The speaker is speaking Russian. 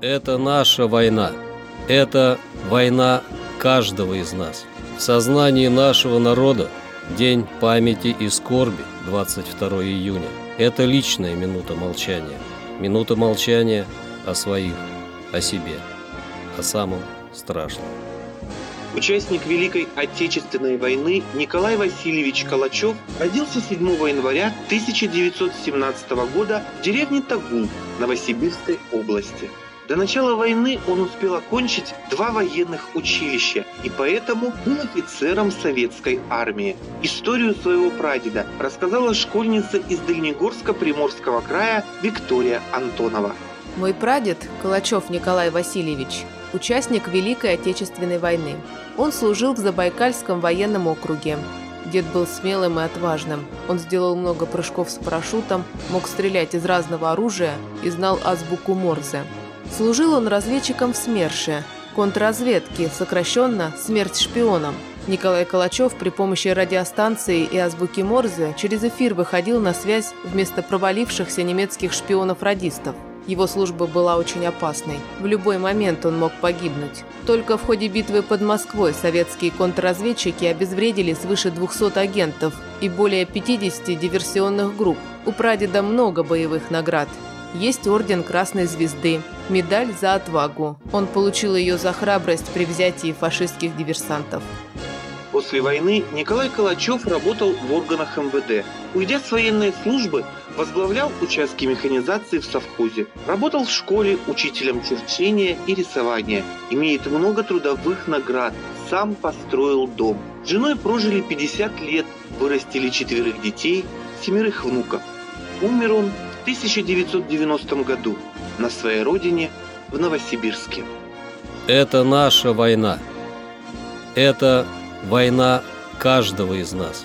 Это наша война. Это война каждого из нас. В сознании нашего народа День памяти и скорби 22 июня. Это личная минута молчания. Минута молчания о своих, о себе, о самом страшном. Участник Великой Отечественной войны Николай Васильевич Калачев родился 7 января 1917 года в деревне Тагул Новосибирской области. До начала войны он успел окончить два военных училища и поэтому был офицером советской армии. Историю своего прадеда рассказала школьница из Дальнегорска Приморского края Виктория Антонова. Мой прадед, Калачев Николай Васильевич, участник Великой Отечественной войны. Он служил в Забайкальском военном округе. Дед был смелым и отважным. Он сделал много прыжков с парашютом, мог стрелять из разного оружия и знал азбуку Морзе. Служил он разведчиком в СМЕРШе, контрразведке, сокращенно «Смерть шпионам». Николай Калачев при помощи радиостанции и азбуки Морзе через эфир выходил на связь вместо провалившихся немецких шпионов-радистов. Его служба была очень опасной. В любой момент он мог погибнуть. Только в ходе битвы под Москвой советские контрразведчики обезвредили свыше 200 агентов и более 50 диверсионных групп. У прадеда много боевых наград. Есть орден Красной Звезды, медаль за отвагу. Он получил ее за храбрость при взятии фашистских диверсантов. После войны Николай Калачев работал в органах МВД. Уйдя с военной службы, возглавлял участки механизации в совхозе. Работал в школе учителем черчения и рисования. Имеет много трудовых наград. Сам построил дом. С женой прожили 50 лет, вырастили четверых детей, семерых внуков. Умер он 1990 году на своей родине в Новосибирске. Это наша война. Это война каждого из нас.